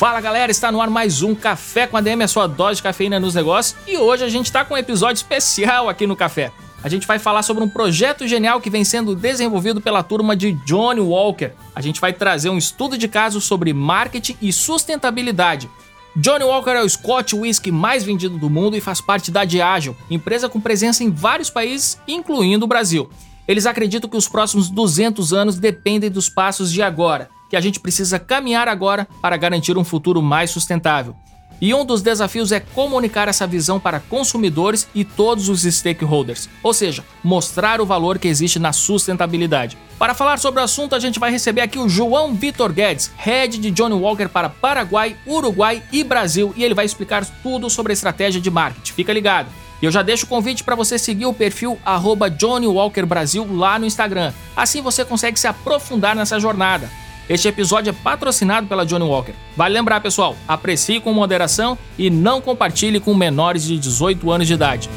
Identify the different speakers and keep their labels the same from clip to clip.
Speaker 1: Fala galera, está no ar mais um Café com a DM, a sua dose de cafeína nos negócios. E hoje a gente está com um episódio especial aqui no Café. A gente vai falar sobre um projeto genial que vem sendo desenvolvido pela turma de Johnny Walker. A gente vai trazer um estudo de caso sobre marketing e sustentabilidade. Johnny Walker é o Scotch Whisky mais vendido do mundo e faz parte da Diageo, empresa com presença em vários países, incluindo o Brasil. Eles acreditam que os próximos 200 anos dependem dos passos de agora que a gente precisa caminhar agora para garantir um futuro mais sustentável. E um dos desafios é comunicar essa visão para consumidores e todos os stakeholders, ou seja, mostrar o valor que existe na sustentabilidade. Para falar sobre o assunto, a gente vai receber aqui o João Vitor Guedes, head de Johnny Walker para Paraguai, Uruguai e Brasil, e ele vai explicar tudo sobre a estratégia de marketing. Fica ligado. E eu já deixo o convite para você seguir o perfil Johnny Walker Brasil lá no Instagram. Assim você consegue se aprofundar nessa jornada. Este episódio é patrocinado pela Johnny Walker. Vale lembrar, pessoal, aprecie com moderação e não compartilhe com menores de 18 anos de idade.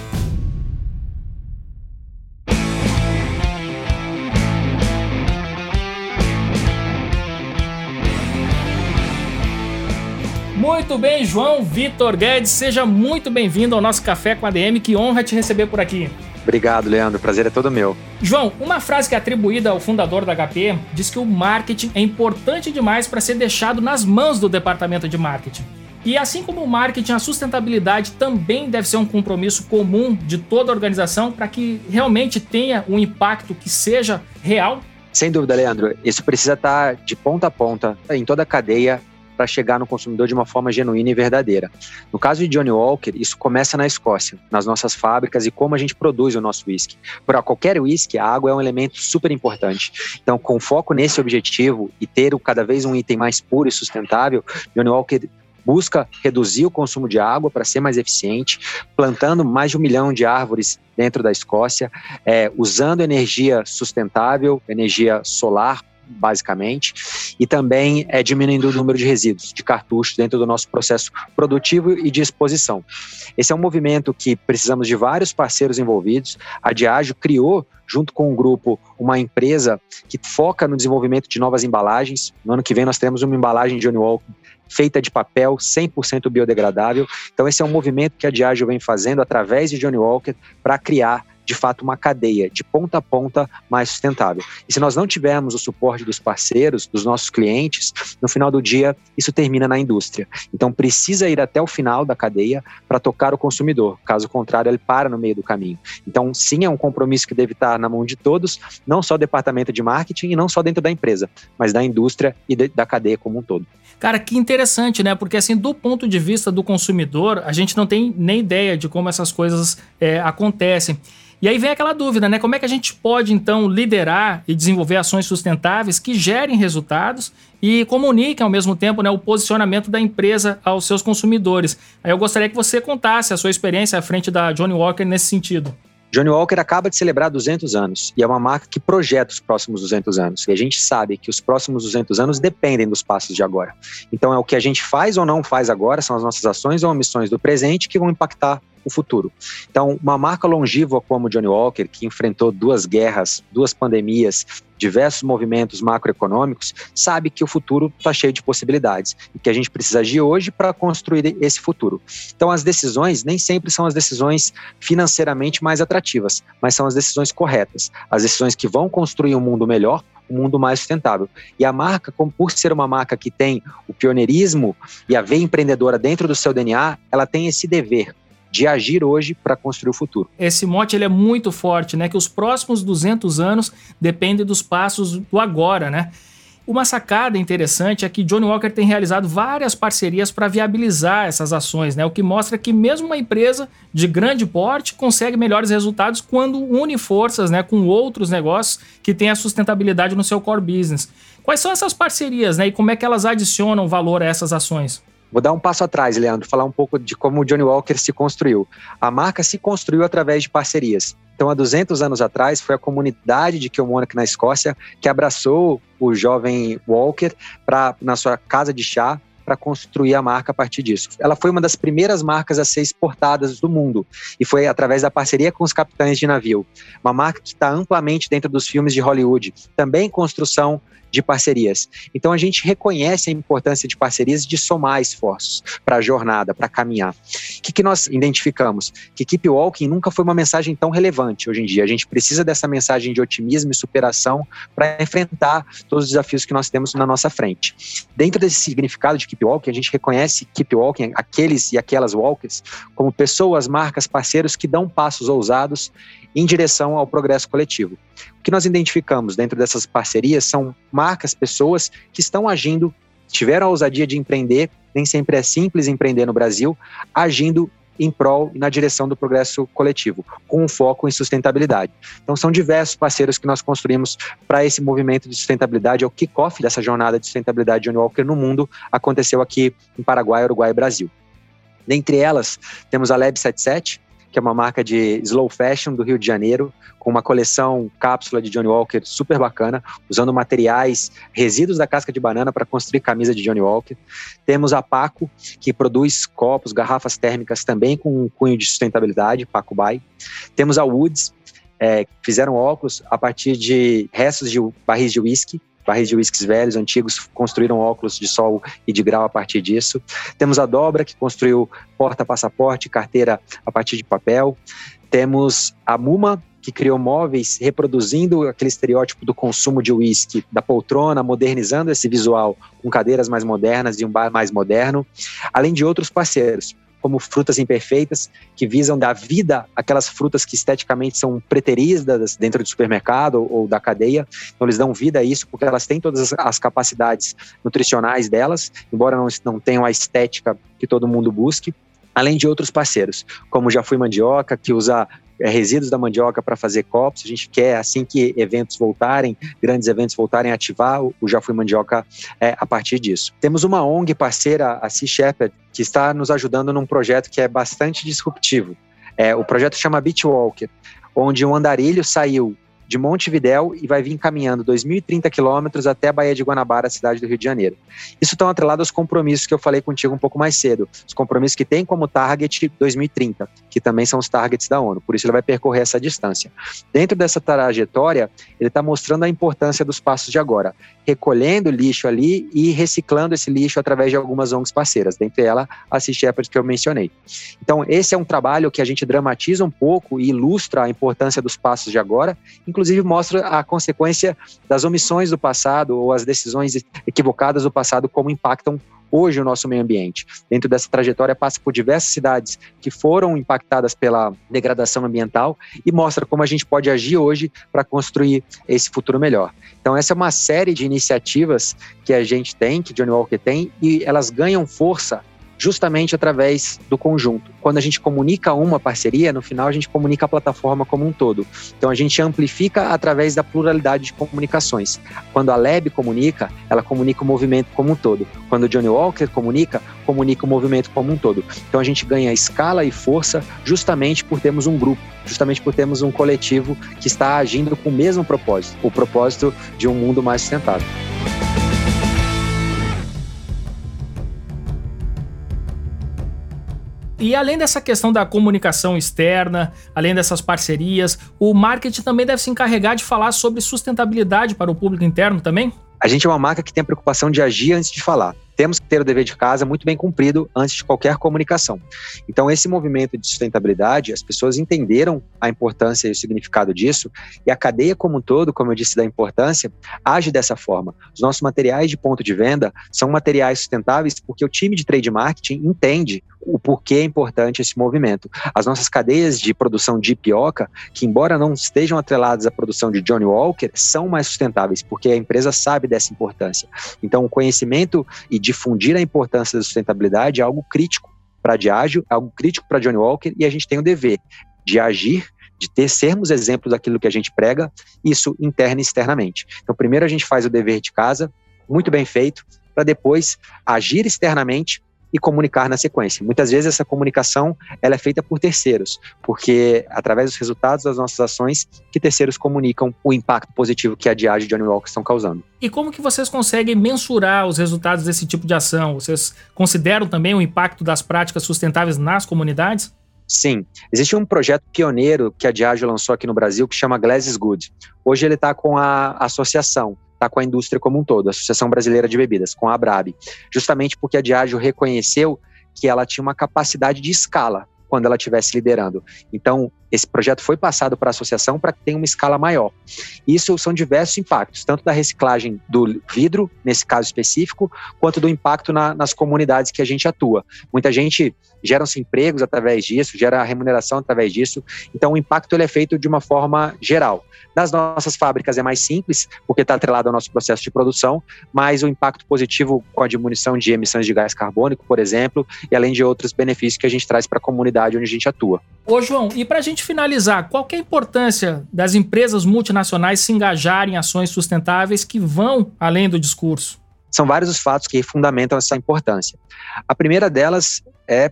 Speaker 1: Muito bem, João Vitor Guedes, seja muito bem-vindo ao nosso Café com a DM. Que honra te receber por aqui.
Speaker 2: Obrigado, Leandro. O prazer é todo meu.
Speaker 1: João, uma frase que é atribuída ao fundador da HP diz que o marketing é importante demais para ser deixado nas mãos do departamento de marketing. E assim como o marketing, a sustentabilidade também deve ser um compromisso comum de toda a organização para que realmente tenha um impacto que seja real.
Speaker 2: Sem dúvida, Leandro. Isso precisa estar de ponta a ponta em toda a cadeia para chegar no consumidor de uma forma genuína e verdadeira. No caso de Johnny Walker, isso começa na Escócia, nas nossas fábricas e como a gente produz o nosso whisky. Para qualquer whisky, a água é um elemento super importante. Então, com foco nesse objetivo e ter cada vez um item mais puro e sustentável, Johnny Walker busca reduzir o consumo de água para ser mais eficiente, plantando mais de um milhão de árvores dentro da Escócia, é, usando energia sustentável, energia solar basicamente, e também é diminuindo o número de resíduos de cartuchos dentro do nosso processo produtivo e de exposição. Esse é um movimento que precisamos de vários parceiros envolvidos. A Diageo criou junto com o um grupo, uma empresa que foca no desenvolvimento de novas embalagens. No ano que vem nós teremos uma embalagem Johnny Walker feita de papel, 100% biodegradável. Então esse é um movimento que a Diageo vem fazendo através de Johnny Walker para criar de fato uma cadeia de ponta a ponta mais sustentável. E se nós não tivermos o suporte dos parceiros, dos nossos clientes, no final do dia isso termina na indústria. Então precisa ir até o final da cadeia para tocar o consumidor. Caso contrário, ele para no meio do caminho. Então, sim, é um compromisso que deve estar na mão de todos, não só o departamento de marketing e não só dentro da empresa, mas da indústria e de, da cadeia como um todo.
Speaker 1: Cara, que interessante, né? Porque assim, do ponto de vista do consumidor, a gente não tem nem ideia de como essas coisas é, acontecem. E aí vem aquela dúvida, né? Como é que a gente pode, então, liderar e desenvolver ações sustentáveis que gerem resultados e comuniquem ao mesmo tempo né, o posicionamento da empresa aos seus consumidores? Aí eu gostaria que você contasse a sua experiência à frente da Johnny Walker nesse sentido.
Speaker 2: Johnny Walker acaba de celebrar 200 anos e é uma marca que projeta os próximos 200 anos. E a gente sabe que os próximos 200 anos dependem dos passos de agora. Então é o que a gente faz ou não faz agora, são as nossas ações ou omissões do presente que vão impactar o futuro. Então, uma marca longínqua como Johnny Walker, que enfrentou duas guerras, duas pandemias, diversos movimentos macroeconômicos, sabe que o futuro está cheio de possibilidades e que a gente precisa agir hoje para construir esse futuro. Então, as decisões nem sempre são as decisões financeiramente mais atrativas, mas são as decisões corretas, as decisões que vão construir um mundo melhor um mundo mais sustentável. E a marca, por ser uma marca que tem o pioneirismo e a veia empreendedora dentro do seu DNA, ela tem esse dever de agir hoje para construir o futuro.
Speaker 1: Esse mote ele é muito forte, né? Que os próximos 200 anos dependem dos passos do agora, né? Uma sacada interessante é que Johnny Walker tem realizado várias parcerias para viabilizar essas ações, né? O que mostra que mesmo uma empresa de grande porte consegue melhores resultados quando une forças, né, com outros negócios que têm a sustentabilidade no seu core business. Quais são essas parcerias, né, e como é que elas adicionam valor a essas ações?
Speaker 2: Vou dar um passo atrás, Leandro, falar um pouco de como o Johnny Walker se construiu. A marca se construiu através de parcerias. Então, há 200 anos atrás, foi a comunidade de Kilmarnock, na Escócia, que abraçou o jovem Walker pra, na sua casa de chá para construir a marca a partir disso. Ela foi uma das primeiras marcas a ser exportadas do mundo e foi através da parceria com os capitães de navio. Uma marca que está amplamente dentro dos filmes de Hollywood, também construção de parcerias. Então a gente reconhece a importância de parcerias de somar esforços para a jornada, para caminhar. O que, que nós identificamos? Que Keep Walking nunca foi uma mensagem tão relevante hoje em dia. A gente precisa dessa mensagem de otimismo e superação para enfrentar todos os desafios que nós temos na nossa frente. Dentro desse significado de Keep Walking, a gente reconhece Keep Walking, aqueles e aquelas walkers, como pessoas, marcas, parceiros que dão passos ousados em direção ao progresso coletivo. Que nós identificamos dentro dessas parcerias são marcas, pessoas que estão agindo, tiveram a ousadia de empreender, nem sempre é simples empreender no Brasil, agindo em prol e na direção do progresso coletivo, com um foco em sustentabilidade. Então, são diversos parceiros que nós construímos para esse movimento de sustentabilidade, é o kickoff dessa jornada de sustentabilidade de Johnny Walker no mundo, aconteceu aqui em Paraguai, Uruguai e Brasil. Dentre elas, temos a Lab 77, que é uma marca de slow fashion do Rio de Janeiro, com uma coleção cápsula de Johnny Walker super bacana, usando materiais, resíduos da casca de banana para construir camisa de Johnny Walker. Temos a Paco, que produz copos, garrafas térmicas também com um cunho de sustentabilidade, Paco Bay. Temos a Woods, é, fizeram óculos a partir de restos de barris de whisky, barris de whiskies velhos, antigos, construíram óculos de sol e de grau a partir disso. Temos a Dobra, que construiu porta-passaporte, carteira a partir de papel. Temos a Muma, que criou móveis reproduzindo aquele estereótipo do consumo de uísque, da poltrona, modernizando esse visual com cadeiras mais modernas e um bar mais moderno, além de outros parceiros como frutas imperfeitas, que visam dar vida àquelas frutas que esteticamente são preteridas dentro do supermercado ou, da cadeia. Então, eles dão vida a isso porque elas têm todas as capacidades nutricionais delas, embora não, não tenham a estética que todo mundo busque além de outros parceiros, como Já Fui Mandioca, que usa resíduos da mandioca para fazer copos. A gente quer, assim que eventos voltarem, grandes eventos voltarem ativar, o Já Fui Mandioca é, a partir disso. Temos uma ONG parceira, a Sea Shepherd, que está nos ajudando num projeto que é bastante disruptivo. É, o projeto chama Beach Walker, onde um andarilho saiu de Montevidéu e vai vir caminhando 2.030 quilômetros até a Baía de Guanabara, cidade do Rio de Janeiro. Isso está atrelado aos compromissos que eu falei contigo um pouco mais cedo, os compromissos que tem como target 2030, que também são os targets da ONU, por isso ele vai percorrer essa distância. Dentro dessa trajetória, ele está mostrando a importância dos passos de agora, recolhendo lixo ali e reciclando esse lixo através de algumas ONGs parceiras, dentre elas a Sea Shepherd que eu mencionei. Então, esse é um trabalho que a gente dramatiza um pouco e ilustra a importância dos passos de agora, inclusive mostra a consequência das omissões do passado ou as decisões equivocadas do passado, como impactam hoje o nosso meio ambiente. Dentro dessa trajetória passa por diversas cidades que foram impactadas pela degradação ambiental e mostra como a gente pode agir hoje para construir esse futuro melhor. Então essa é uma série de iniciativas que a gente tem, que Johnny Walker tem, e elas ganham força justamente através do conjunto. Quando a gente comunica uma parceria, no final a gente comunica a plataforma como um todo. Então a gente amplifica através da pluralidade de comunicações. Quando a Lab comunica, ela comunica o movimento como um todo. Quando o Johnny Walker comunica, comunica o movimento como um todo. Então a gente ganha escala e força justamente por termos um grupo, justamente por termos um coletivo que está agindo com o mesmo propósito, o propósito de um mundo mais sustentável.
Speaker 1: E além dessa questão da comunicação externa, além dessas parcerias, o marketing também deve se encarregar de falar sobre sustentabilidade para o público interno também?
Speaker 2: A gente é uma marca que tem a preocupação de agir antes de falar. temos que ter o dever de casa muito bem cumprido antes de qualquer comunicação. Então, esse movimento de sustentabilidade, as pessoas entenderam a importância e o significado disso, e a cadeia como um todo, como eu disse da importância, age dessa forma. Os nossos materiais de ponto de venda são materiais sustentáveis porque o time de trade marketing entende o porquê é importante esse movimento. As nossas cadeias de produção de pioca, que embora não estejam atreladas à produção de Johnny Walker, são mais sustentáveis, porque a empresa sabe dessa importância. Então, o conhecimento e difundir a importância da sustentabilidade é algo crítico para a Diageo, é algo crítico para Johnny Walker, e a gente tem o dever de agir de ter sermos exemplos daquilo que a gente prega, isso interna e externamente. Então, primeiro a gente faz o dever de casa, muito bem feito, para depois agir externamente e comunicar na sequência. Muitas vezes essa comunicação ela é feita por terceiros, porque através dos resultados das nossas ações que terceiros comunicam o impacto positivo que a Diageo e Johnny Walker estão causando.
Speaker 1: E como que vocês conseguem mensurar os resultados desse tipo de ação? Vocês consideram também o impacto das práticas sustentáveis nas comunidades?
Speaker 2: Sim, existe um projeto pioneiro que a Diageo lançou aqui no Brasil que chama Glass is Good. Hoje ele está com a associação, está com a indústria como um todo, a Associação Brasileira de Bebidas, com a Abrab, justamente porque a Diageo reconheceu que ela tinha uma capacidade de escala quando ela estivesse liderando. Então, esse projeto foi passado para a associação para que tenha uma escala maior. Isso são diversos impactos, tanto da reciclagem do vidro, nesse caso específico, quanto do impacto na, nas comunidades que a gente atua. Muita gente geram-se empregos através disso, gera remuneração através disso. Então, o impacto ele é feito de uma forma geral. Nas nossas fábricas é mais simples, porque está atrelado ao nosso processo de produção, mas o impacto positivo com a diminuição de emissões de gás carbônico, por exemplo, e além de outros benefícios que a gente traz para a comunidade onde a gente atua.
Speaker 1: Ô, João, e para a gente finalizar, qual é a importância das empresas multinacionais se engajarem em ações sustentáveis que vão além do discurso?
Speaker 2: São vários os fatos que fundamentam essa importância. A primeira delas é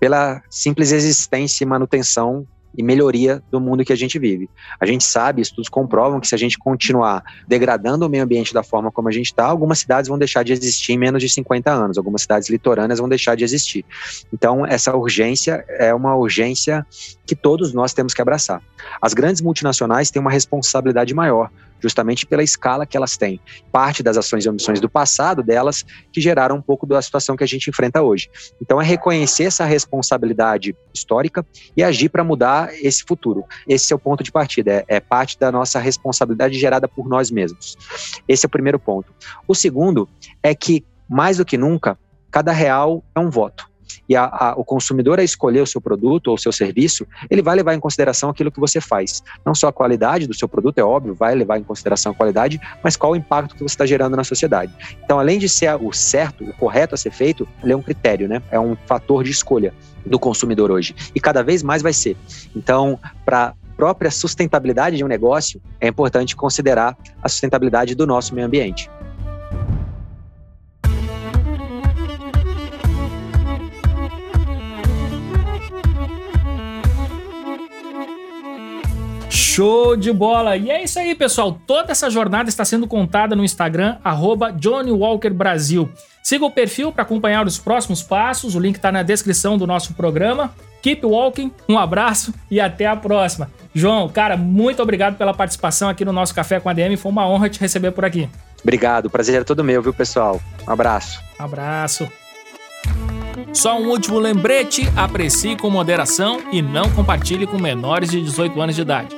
Speaker 2: pela simples existência e manutenção e melhoria do mundo que a gente vive. A gente sabe, estudos comprovam que se a gente continuar degradando o meio ambiente da forma como a gente está, algumas cidades vão deixar de existir em menos de 50 anos, algumas cidades litorâneas vão deixar de existir. Então, essa urgência é uma urgência que todos nós temos que abraçar. As grandes multinacionais têm uma responsabilidade maior, justamente pela escala que elas têm. Parte das ações e omissões do passado delas que geraram um pouco da situação que a gente enfrenta hoje. Então é reconhecer essa responsabilidade histórica e agir para mudar esse futuro. Esse é o ponto de partida, é, é parte da nossa responsabilidade gerada por nós mesmos. Esse é o primeiro ponto. O segundo é que, mais do que nunca, cada real é um voto e a, a, o consumidor a escolher o seu produto ou o seu serviço, ele vai levar em consideração aquilo que você faz. Não só a qualidade do seu produto, é óbvio, vai levar em consideração a qualidade, mas qual o impacto que você está gerando na sociedade. Então, além de ser o certo, o correto a ser feito, ele é um critério, né? É um fator de escolha do consumidor hoje. E cada vez mais vai ser. Então, para própria sustentabilidade de um negócio, é importante considerar a sustentabilidade do nosso meio ambiente.
Speaker 1: Show de bola! E é isso aí, pessoal. Toda essa jornada está sendo contada no Instagram, arroba Johnny Walker Brasil. Siga o perfil para acompanhar os próximos passos. O link está na descrição do nosso programa. Keep walking, um abraço e até a próxima. João, cara, muito obrigado pela participação aqui no nosso Café com a DM. Foi uma honra te receber por aqui.
Speaker 2: Obrigado, prazer é todo meu, viu, pessoal? Um abraço.
Speaker 1: Abraço. Só um último lembrete: aprecie com moderação e não compartilhe com menores de 18 anos de idade.